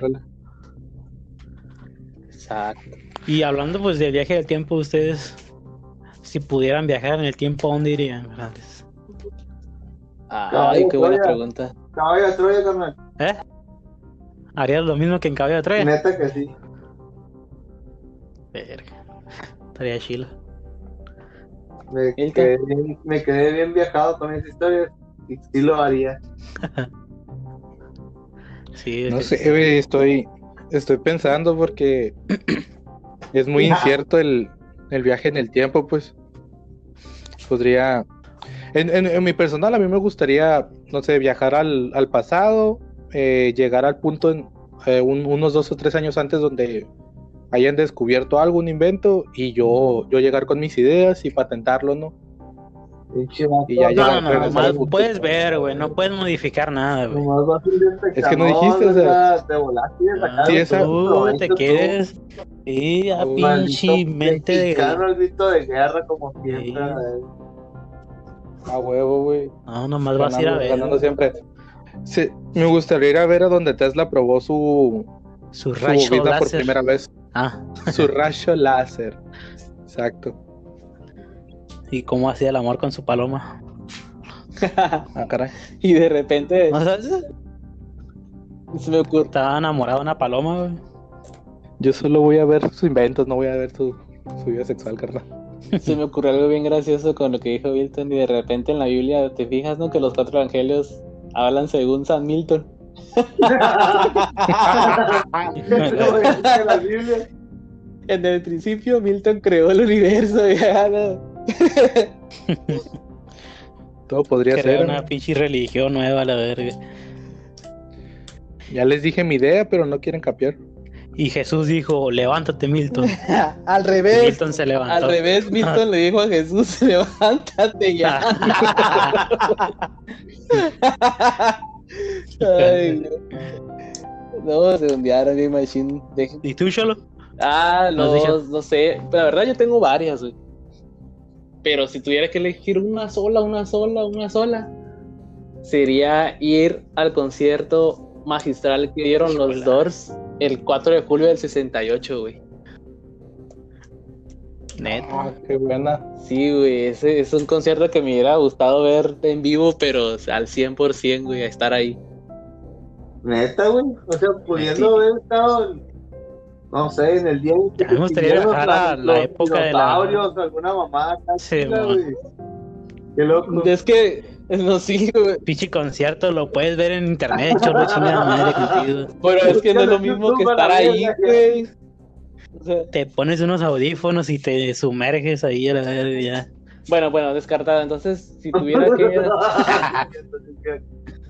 Exacto. Y hablando pues del viaje del tiempo, ustedes, si pudieran viajar en el tiempo, ¿a dónde irían? Grandes? Ay, Caballo qué buena Troya. pregunta. Caballo de Troya, carnal. ¿Eh? ¿Harías lo mismo que en Caballo de Troya? Neta que sí. Verga. Estaría chila. Me ¿El quedé, bien, me quedé bien viajado con esa historia. Y sí lo haría. Sí, es No que- sé, estoy, estoy pensando porque es muy incierto el, el viaje en el tiempo, pues. Podría. En, en- en mi personal, a mí me gustaría, no sé, viajar al, al pasado, eh, llegar al punto en eh, un- unos dos o tres años antes donde hayan descubierto algo, un invento, y yo, yo llegar con mis ideas y patentarlo, ¿no? Y ya No, no, no, futuro. puedes ver, güey, no puedes modificar nada, güey. Nomás vas a ir de Es que no dijiste, o sea-. Te volaste y Sí, esa- tú te quieres. Sí, a Un pinche mente de. el grito de guerra como siempre. A huevo, güey. No, nomás vas a ir a ver ganando siempre. Sí, me gustaría ir a ver a donde Tesla probó su, su su rayo bobina por láser. primera vez. Ah, Su rayo láser. Exacto. Y cómo hacía el amor con su paloma. Ah, caray. y de repente, ¿No sabes? Se me ocurre. Estaba enamorado de una paloma, güey. Yo solo voy a ver sus inventos, no voy a ver su, su vida sexual, carnal. Se me ocurrió algo bien gracioso con lo que dijo Milton y de repente en la Biblia te fijas, ¿no? Que los cuatro evangelios hablan según San Milton. la Biblia. En el principio Milton creó el universo. Ya, no. Todo podría Crea ser. una pinche religión nueva, la verga. Ya les dije mi idea, pero no quieren capiar. Y Jesús dijo, levántate, Milton. Al Y revés. Milton se levantó. Al revés, Milton le dijo a Jesús, levántate ya. Ay, no. no, se hundiaron bien machine. Dejen- ¿Y tú, Cholo? Ah, No no, no sé. Pero la verdad yo tengo varias, güey. Pero si tuviera que elegir una sola, una sola, una sola, sería ir al concierto magistral que dieron los. Doors el 4 de julio del 68, güey. Neta. Ah, qué buena. Sí, güey, ese es un concierto que me hubiera gustado ver en vivo, pero al 100%, güey, a estar ahí. Neta, güey. O sea, pudiendo haber estado no sé, en el día en que Ya me gustaría extinguieron viajar los- a la los época de la- alguna mamá Sí. Qué loco. Es que, no sí, güey. Pinche concierto lo puedes ver en internet, Cholo, chingada madre contigo. Pero es que no es lo mismo que estar ahí, güey. O sea, Te pones unos audífonos y te sumerges ahí a la verga ya. bueno, bueno, descartado. Entonces, si tuviera que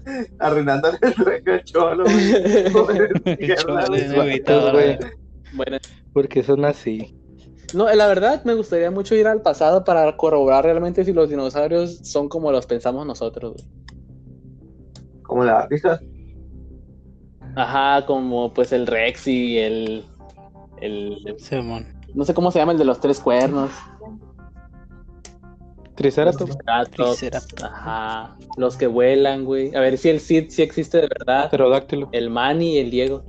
Arruinándole el sueño al cholo, güey. Pobre Chole, güey. Bueno, porque son así. no, la verdad me gustaría mucho ir al pasado para corroborar realmente si los dinosaurios son como los pensamos nosotros. güey. Como la artista. Ajá, como pues el Rex y el, el Simón. no sé cómo se llama el de los tres cuernos. Triceratops. Triceratops, Triceratops. Ajá, los que vuelan, güey. A ver si el Cid sí existe de verdad. Pterodáctilo. El Manny y el Diego.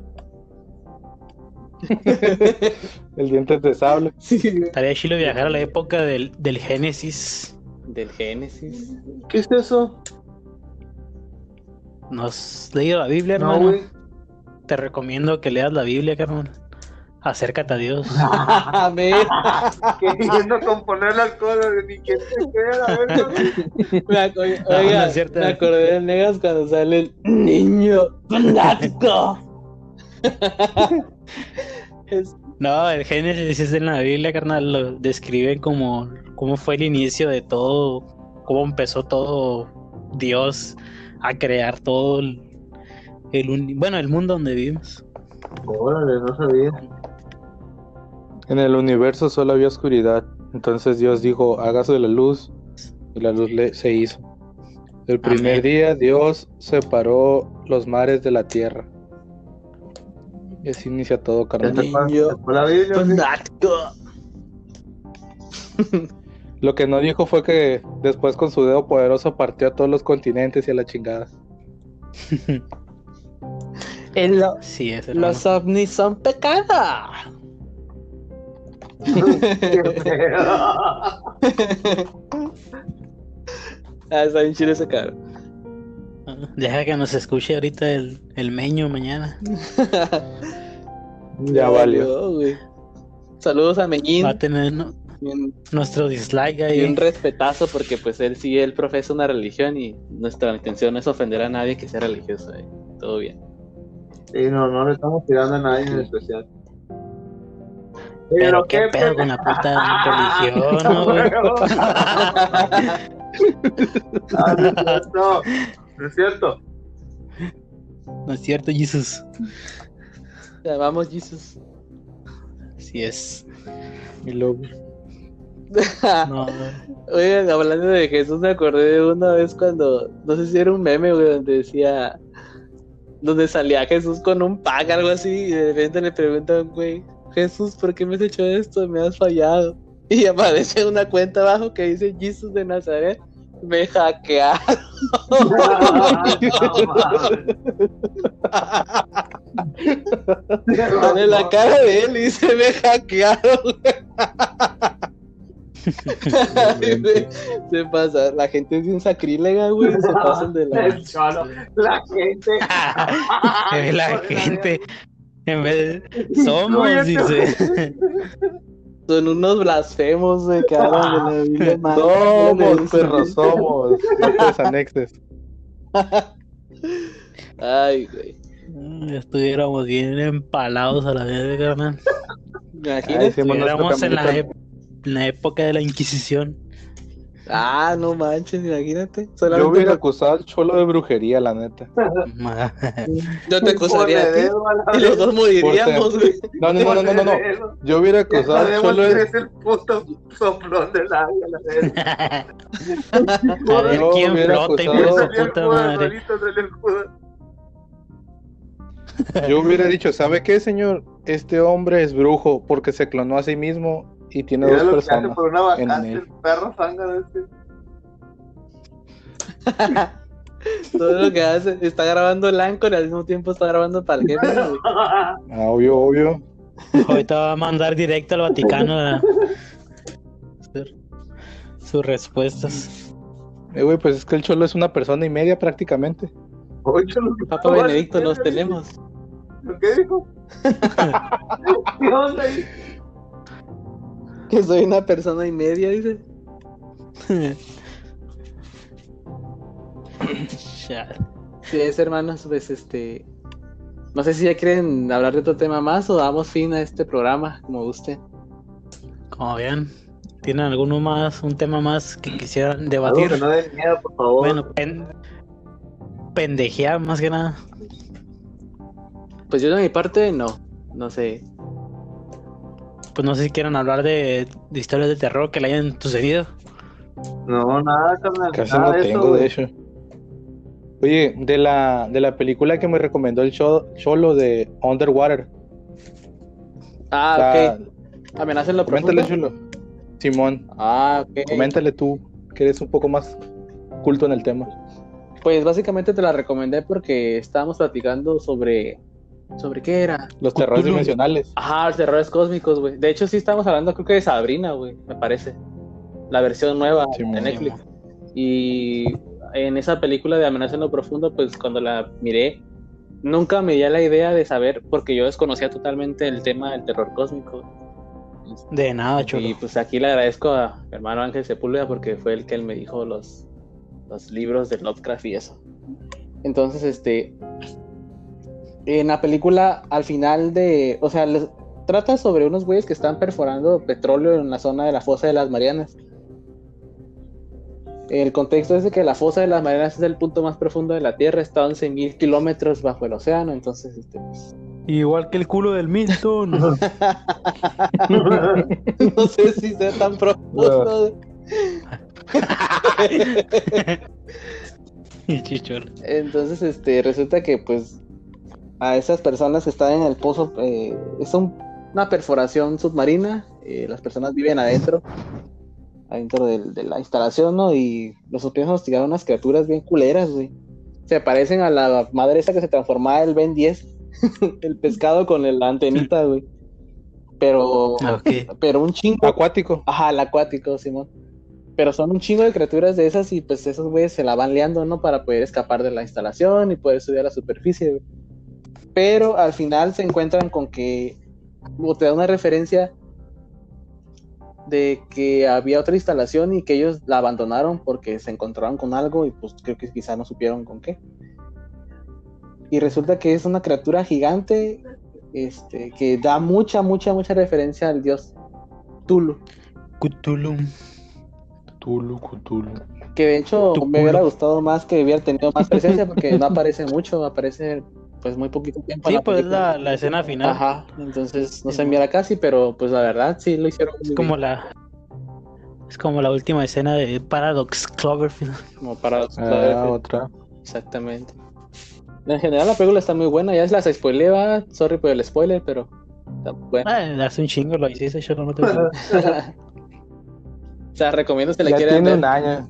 El diente de sable. Sí, Estaría chido viajar a la época del, del Génesis. del Génesis. ¿Qué es eso? ¿No has leído la Biblia, No, hermano? Te recomiendo que leas la Biblia, carnal. Acércate a Dios. Amén. Queriendo componer las cosas, ni que se queda, oiga, me acordé del Negas cuando sale el niño fanático. Es- No, el Génesis es en la Biblia, carnal. Lo describen como cómo fue el inicio de todo, cómo empezó todo Dios a crear todo el, bueno, el mundo donde vivimos. Órale, no sabía. En el universo solo había oscuridad. Entonces Dios dijo, hágase la luz. Y la luz le- se hizo. El primer Amén. día Dios separó los mares de la tierra. Y así inicia todo, güey. fanático. Lo que no dijo fue que después con su dedo poderoso partió a todos los continentes y a la chingada. Lo- Sí, es los ovnis son pecado. Qué feo. Ah, está bien chido ese cara. Deja que nos escuche ahorita el, el meño mañana. Ya valió. güey. Saludos a Meñín. Va a tener. Y nuestro dislike y ahí. un respetazo porque pues él sí, él profesa una religión y nuestra intención no es ofender a nadie que sea religioso. eh. Todo bien. Sí, no, no le estamos tirando a nadie en especial. Pero qué pedo con la puta religión, ¿no, güey? Ah, no. No es cierto. No es cierto, Jesus. Ya, vamos, Jesus. Así es. Y luego, No, Oigan, hablando de Jesús, me acordé de una vez cuando, no sé si era un meme, güey, donde decía, donde salía Jesús con un pack, algo así, y de repente le preguntan, güey, Jesús, ¿por qué me has hecho esto? Me has fallado. Y aparece una cuenta abajo que dice Jesús de Nazaret, me hackearon. Pone la cara de él y dice, me hackearon. Ay, güey, se pasa, la gente es bien sacrílega, güey, se pasan de la... El cholo, la gente. La gente. En vez de. Somos, dice. Son unos blasfemos, güey, hablan de la Biblia madre, Somos, perros, somos. No te desanexes. Ay, güey. Mm, Estuviéramos bien empalados a la vez, carnal. Imagínate. hemos- Estuviéramos la, en la época de la Inquisición. Ah, no manches, imagínate. Yo hubiera por- acusado al cholo de brujería, la neta. Yo te acusaría a ti. Dedo Y los dos moriríamos, güey. No, no, no, no, no. Yo hubiera acusado al cholo de... eres el puto soplón del área, la verga. A ver Yo quién hubiera flota, hijo acusado- el puta madre. Yo hubiera dicho, ¿sabe qué, señor? Este hombre es brujo porque se clonó a sí mismo y tiene Mira dos lo que hace personas. por una en vacante, él. el perro zángano este. Todo lo que hace, está grabando el Anchor y al mismo tiempo está grabando para el jefe, güey. Ah, obvio, obvio. Ahorita va a mandar directo al Vaticano a hacer sus respuestas. Eh, güey, pues es que el cholo es una persona y media prácticamente. Ocho, lo que Papa Benedicto, los tenemos. ¿Lo qué dijo? ¿Qué onda ahí? Que soy una persona y media, dice. Ya. Sí, es hermanos, pues este. No sé si ya quieren hablar de otro tema más o damos fin a este programa, como guste. Como vean, ¿tienen alguno más, un tema más que quisieran debatir? que no den miedo, por favor. Bueno, pen- pendejear más que nada. Pues yo de mi parte, no. No sé. Pues no sé si quieren hablar de, de historias de terror que le hayan sucedido. No, nada, carnal. Casi nada no de eso, tengo, güey. de hecho. Oye, de la, de la película que me recomendó el cho- cholo de Underwater. Ah, la- ok. Amenaza en lo Coméntale, profundo. chulo. Simón, Ah, ok. coméntale tú, que eres un poco más culto en el tema. Pues básicamente te la recomendé porque estábamos platicando sobre. ¿Sobre qué era? Los terrores Cthulhu. dimensionales. Ajá, los terrores cósmicos, güey. De hecho, sí estábamos hablando, creo que de Sabrina, güey, me parece. La versión nueva Sí, de. Netflix. Y en esa película de Amenaza en lo Profundo, pues cuando la miré, nunca me dio la idea de saber, porque yo desconocía totalmente el tema del terror cósmico. De nada, Y chulo. pues aquí le agradezco a mi hermano Ángel Sepúlveda porque fue el que él me dijo los, los libros de Lovecraft y eso. Entonces, este. En la película, al final de. O sea, les- trata sobre unos güeyes que están perforando petróleo en la zona de la fosa de las Marianas. El contexto es de que la fosa de las Marianas es el punto más profundo de la Tierra, está a 11.000 kilómetros bajo el océano, entonces, este, pues, Igual que el culo del Milton. no sé si sea tan profundo. Y chicholo. Entonces, este, resulta que pues a esas personas que están en el pozo, eh, es un- una perforación submarina, eh, las personas viven adentro, adentro de la instalación, ¿no? Y los empiezan a hostigar unas criaturas bien culeras, güey. Se parecen a la madre esa que se transformaba el Ben 10, el pescado con el- la antenita, güey. Pero, Ok. pero un chingo. Acuático. Ajá, el acuático, Simón. Pero son un chingo de criaturas de esas y pues esos güeyes se la van liando, ¿no? Para poder escapar de la instalación y poder subir a la superficie, güey. Pero al final se encuentran con que, o te da una referencia de que había otra instalación y que ellos la abandonaron porque se encontraron con algo y pues creo que quizá no supieron con qué. Y resulta que es una criatura gigante este, que da mucha, mucha, mucha referencia al dios Tulu. Cthulhu. Cthulhu, Cthulhu. Que de hecho me hubiera gustado más que hubiera tenido más presencia porque no aparece mucho, aparece pues muy poquito tiempo. Sí, la pues película. la, la escena final. Ajá, entonces no se mira casi, pero pues la verdad sí lo hicieron muy Es como bien, la. Es como la última escena de Paradox Cloverfield. como para Ah, otra. exactamente. En general la película está muy buena, ya es las spoileaba, sorry por el spoiler, pero está buena. Ah, hace un chingo lo hiciste, yo no te o sea, recomiendo si la Ya quieren tiene ver. un año.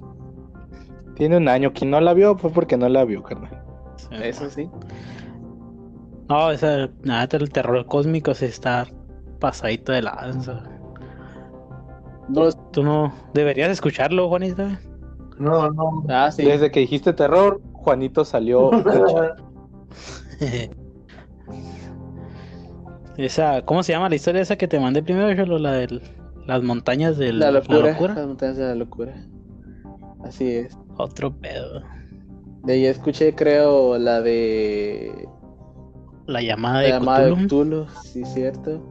Tiene un año. Quien no la vio fue porque no la vio, carnal. Eso sí. No, esa, nada, el terror cósmico se está pasadito de lanza. Los, Tú no deberías escucharlo, Juanito. güey. No, no. Ah, sí. Desde que dijiste terror, Juanito salió. esa, ¿cómo se llama la historia esa que te mandé primero, Cholo? La de las montañas de La locura, Las montañas de la locura. Así es. Otro pedo. De ahí escuché, creo, la de. La llamada La de llamada de Cthulhu. Cthulhu, sí, cierto.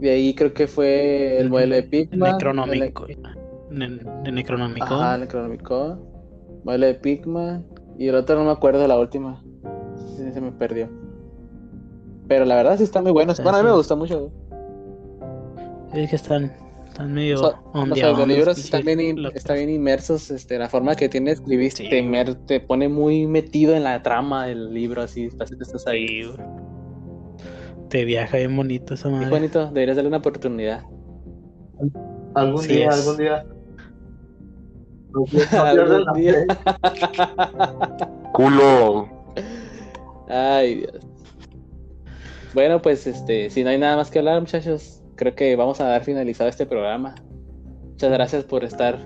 De ahí creo que fue el modelo de Pigman. Necronómico. el- Ne- De Necronomicon. Ajá, Necronomicon. Modelo de Pigman. Y el otro no me acuerdo, la última. Sí, se me perdió. Pero la verdad sí está muy bueno. Bueno, a mí me gusta mucho. Es que están, están medio O sea, los libros están bien, in- locos. están bien inmersos, este, la forma que tiene de escribir Sí, te, pone muy metido en la trama del libro, así, que estás ahí. Güey. Te viaja bien bonito esa Qué madre. bonito, deberías darle una oportunidad. Algún Sí día, es. algún día. No, pi- no pierdas Algún la día. fe. Culo. Ay, Dios. Bueno, pues este, si no hay nada más que hablar, muchachos, creo que vamos a dar finalizado este programa. Muchas gracias por estar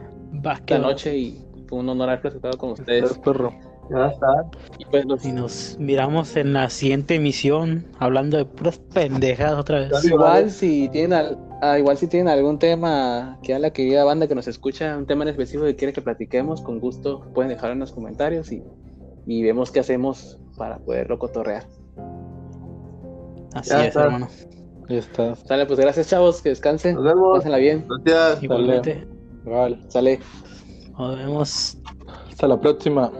esta noche y fue un honor haber platicado con ustedes. Perro. Ya está. Y pues los- Y nos miramos en la siguiente emisión hablando de puras pendejas otra vez. Igual si tienen al- ah, igual si tienen algún tema que a la querida banda que nos escucha, un tema en específico que quiere que platiquemos, con gusto pueden dejarlo en los comentarios y, y vemos qué hacemos para poderlo cotorrear. Así Ya es, está. hermano. Ya está. Sale, pues gracias chavos, que descansen, Nos vemos. pásenla bien, Gracias. Igualmente. Vale. sale. Nos vemos. Hasta la próxima.